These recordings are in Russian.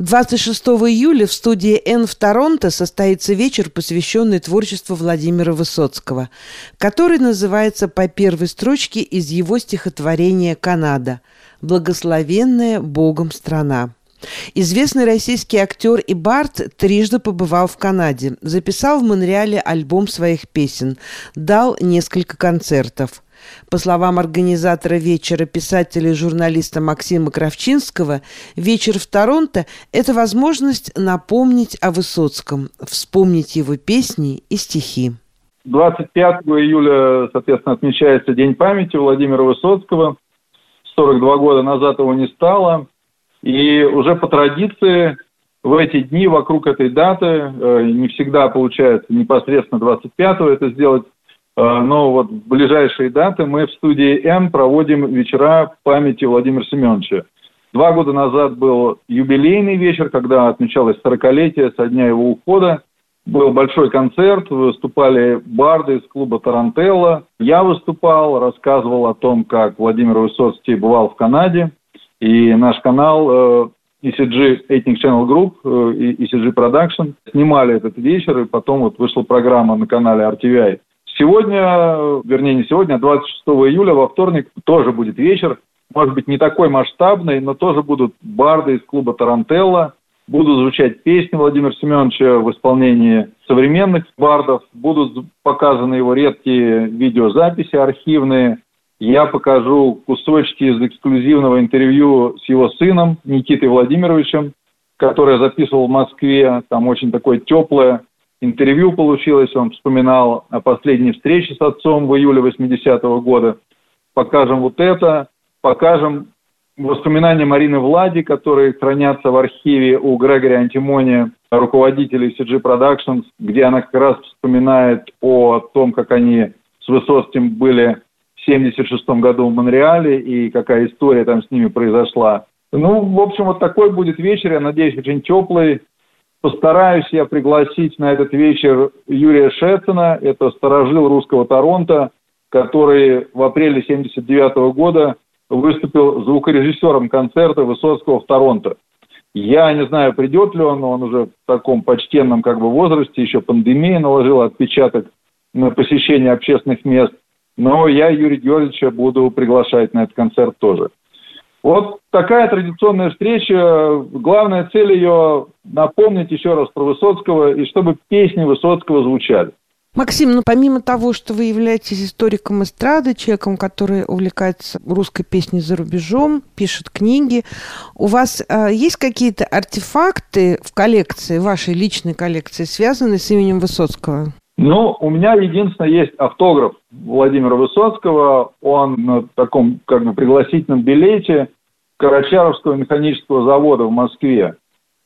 26 июля в студии «Н» в Торонто состоится вечер, посвященный творчеству Владимира Высоцкого, который называется по первой строчке из его стихотворения «Канада» «Благословенная Богом страна». Известный российский актер и бард трижды побывал в Канаде, записал в Монреале альбом своих песен, дал несколько концертов – по словам организатора вечера писателя и журналиста Максима Кравчинского, вечер в Торонто – это возможность напомнить о Высоцком, вспомнить его песни и стихи. 25 июля, соответственно, отмечается День памяти Владимира Высоцкого. 42 года назад его не стало. И уже по традиции в эти дни вокруг этой даты, э, не всегда получается непосредственно 25-го это сделать, но вот в ближайшие даты мы в студии Н проводим вечера памяти Владимира Семеновича. Два года назад был юбилейный вечер, когда отмечалось 40-летие со дня его ухода. Был большой концерт, выступали барды из клуба «Тарантелла». Я выступал, рассказывал о том, как Владимир Высоцкий бывал в Канаде. И наш канал э, ECG Ethnic Channel Group э, и ECG Production снимали этот вечер, и потом вот вышла программа на канале RTVI Сегодня, вернее не сегодня, а 26 июля во вторник тоже будет вечер. Может быть, не такой масштабный, но тоже будут барды из клуба «Тарантелла». Будут звучать песни Владимира Семеновича в исполнении современных бардов. Будут показаны его редкие видеозаписи архивные. Я покажу кусочки из эксклюзивного интервью с его сыном Никитой Владимировичем, которое записывал в Москве. Там очень такое теплое, интервью получилось, он вспоминал о последней встрече с отцом в июле 80-го года. Покажем вот это, покажем воспоминания Марины Влади, которые хранятся в архиве у Грегори Антимония, руководителя CG Productions, где она как раз вспоминает о том, как они с Высоцким были в 76 году в Монреале и какая история там с ними произошла. Ну, в общем, вот такой будет вечер, я надеюсь, очень теплый, Постараюсь я пригласить на этот вечер Юрия Шецина, это сторожил русского Торонто, который в апреле 1979 года выступил звукорежиссером концерта Высоцкого в Торонто. Я не знаю, придет ли он, он уже в таком почтенном как бы возрасте, еще пандемия наложила отпечаток на посещение общественных мест. Но я Юрия Георгиевича буду приглашать на этот концерт тоже. Вот такая традиционная встреча. Главная цель ее напомнить еще раз про Высоцкого и чтобы песни Высоцкого звучали. Максим, ну помимо того, что вы являетесь историком эстрады, человеком, который увлекается русской песней за рубежом, пишет книги, у вас э, есть какие-то артефакты в коллекции, вашей личной коллекции, связанные с именем Высоцкого? Ну, у меня единственное есть автограф Владимира Высоцкого. Он на таком как бы пригласительном билете Карачаровского механического завода в Москве.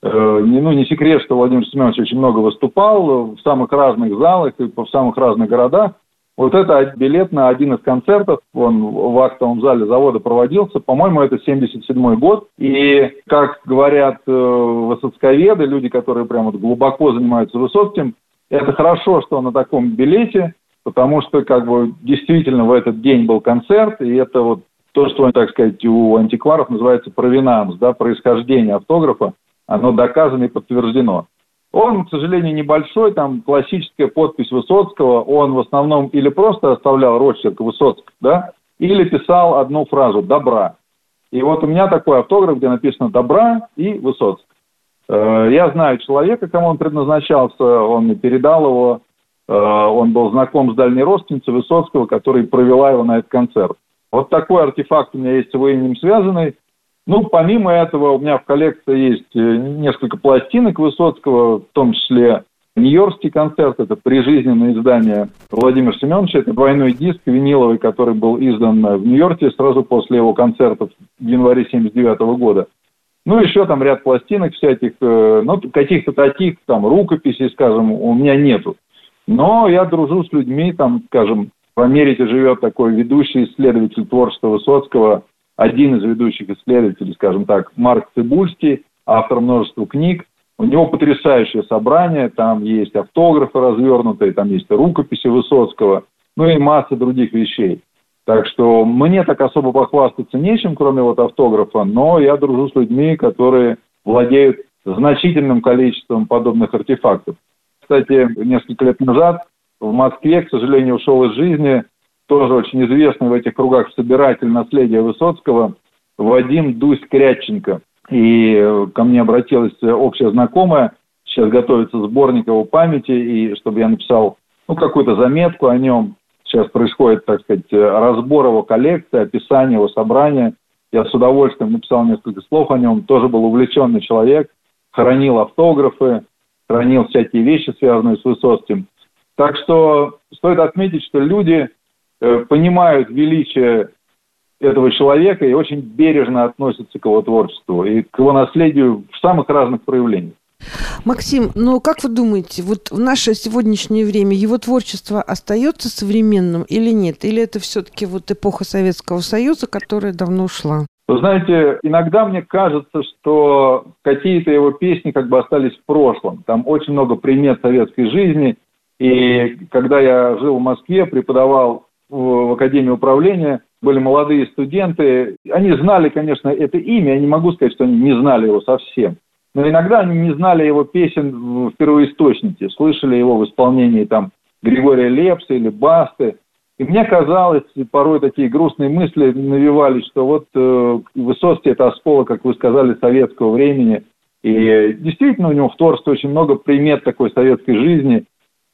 Э, не, ну, не секрет, что Владимир Семенович очень много выступал в самых разных залах и в самых разных городах. Вот это билет на один из концертов, он в актовом зале завода проводился, по-моему, это 77 год. И, как говорят э, высоцковеды, люди, которые прямо глубоко занимаются Высоцким, это хорошо, что на таком билете, потому что как бы действительно в этот день был концерт, и это вот то, что, так сказать, у антикваров называется провинанс, да, происхождение автографа, оно доказано и подтверждено. Он, к сожалению, небольшой, там классическая подпись Высоцкого, он в основном или просто оставлял росчерк Высоцк, да, или писал одну фразу «добра». И вот у меня такой автограф, где написано «добра» и Высоцк. Э, я знаю человека, кому он предназначался, он мне передал его, э, он был знаком с дальней родственницей Высоцкого, которая провела его на этот концерт. Вот такой артефакт у меня есть с его именем связанный. Ну, помимо этого, у меня в коллекции есть э, несколько пластинок Высоцкого, в том числе Нью-Йоркский концерт, это прижизненное издание Владимира Семеновича, это двойной диск виниловый, который был издан в Нью-Йорке сразу после его концертов в январе 1979 года. Ну, еще там ряд пластинок всяких, э, ну, каких-то таких там рукописей, скажем, у меня нету. Но я дружу с людьми, там, скажем, в Америке живет такой ведущий исследователь творчества Высоцкого, один из ведущих исследователей, скажем так, Марк Цибульский, автор множества книг. У него потрясающее собрание, там есть автографы развернутые, там есть рукописи Высоцкого, ну и масса других вещей. Так что мне так особо похвастаться нечем, кроме вот автографа, но я дружу с людьми, которые владеют значительным количеством подобных артефактов. Кстати, несколько лет назад в Москве, к сожалению, ушел из жизни тоже очень известный в этих кругах собиратель наследия Высоцкого Вадим Дусь-Кряченко. И ко мне обратилась общая знакомая, сейчас готовится сборник его памяти, и чтобы я написал ну, какую-то заметку о нем. Сейчас происходит, так сказать, разбор его коллекции, описание его собрания. Я с удовольствием написал несколько слов о нем. Тоже был увлеченный человек, хранил автографы, хранил всякие вещи, связанные с Высоцким. Так что стоит отметить, что люди э, понимают величие этого человека и очень бережно относятся к его творчеству и к его наследию в самых разных проявлениях. Максим, ну как вы думаете, вот в наше сегодняшнее время его творчество остается современным или нет? Или это все-таки вот эпоха Советского Союза, которая давно ушла? Вы знаете, иногда мне кажется, что какие-то его песни как бы остались в прошлом. Там очень много примет советской жизни. И когда я жил в Москве, преподавал в Академии управления, были молодые студенты. Они знали, конечно, это имя. Я не могу сказать, что они не знали его совсем. Но иногда они не знали его песен в первоисточнике, слышали его в исполнении там Григория Лепса или Басты. И мне казалось, порой такие грустные мысли навевались, что вот э, Высоцкий – это осколок, как вы сказали, советского времени. И действительно у него в творчестве очень много примет такой советской жизни.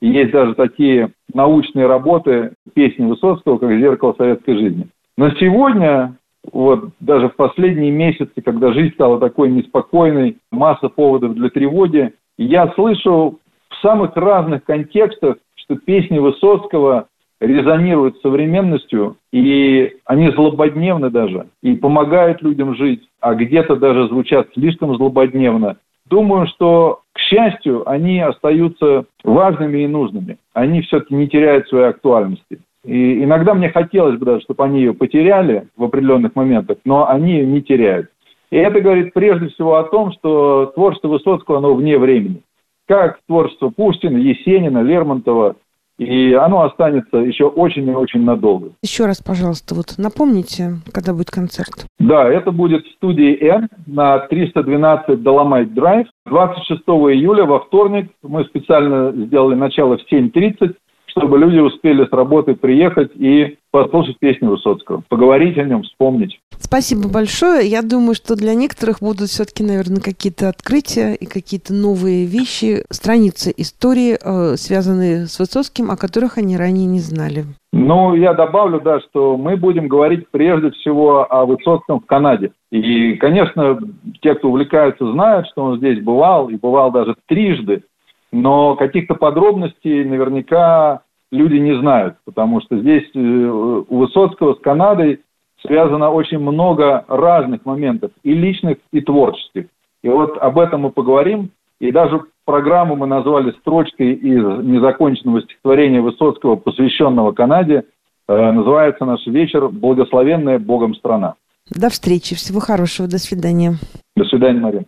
И есть даже такие научные работы, песни Высоцкого, как «Зеркало советской жизни». Но сегодня вот даже в последние месяцы, когда жизнь стала такой неспокойной, масса поводов для тревоги, я слышу в самых разных контекстах, что песни Высоцкого резонируют с современностью, и они злободневны даже, и помогают людям жить, а где-то даже звучат слишком злободневно. Думаю, что, к счастью, они остаются важными и нужными. Они все-таки не теряют своей актуальности. И иногда мне хотелось бы даже, чтобы они ее потеряли в определенных моментах, но они ее не теряют. И это говорит прежде всего о том, что творчество Высоцкого, оно вне времени. Как творчество Пушкина, Есенина, Лермонтова, и оно останется еще очень и очень надолго. Еще раз, пожалуйста, вот напомните, когда будет концерт. Да, это будет в студии N на 312 Доломайт Драйв. 26 июля во вторник мы специально сделали начало в 7.30 чтобы люди успели с работы приехать и послушать песни Высоцкого, поговорить о нем, вспомнить. Спасибо большое. Я думаю, что для некоторых будут все-таки, наверное, какие-то открытия и какие-то новые вещи, страницы истории, э, связанные с Высоцким, о которых они ранее не знали. Ну, я добавлю, да, что мы будем говорить прежде всего о Высоцком в Канаде. И, конечно, те, кто увлекаются, знают, что он здесь бывал, и бывал даже трижды но каких-то подробностей наверняка люди не знают, потому что здесь э, у Высоцкого с Канадой связано очень много разных моментов, и личных, и творческих. И вот об этом мы поговорим, и даже программу мы назвали строчкой из незаконченного стихотворения Высоцкого, посвященного Канаде. Э, называется наш вечер «Благословенная Богом страна». До встречи, всего хорошего, до свидания. До свидания, Мария.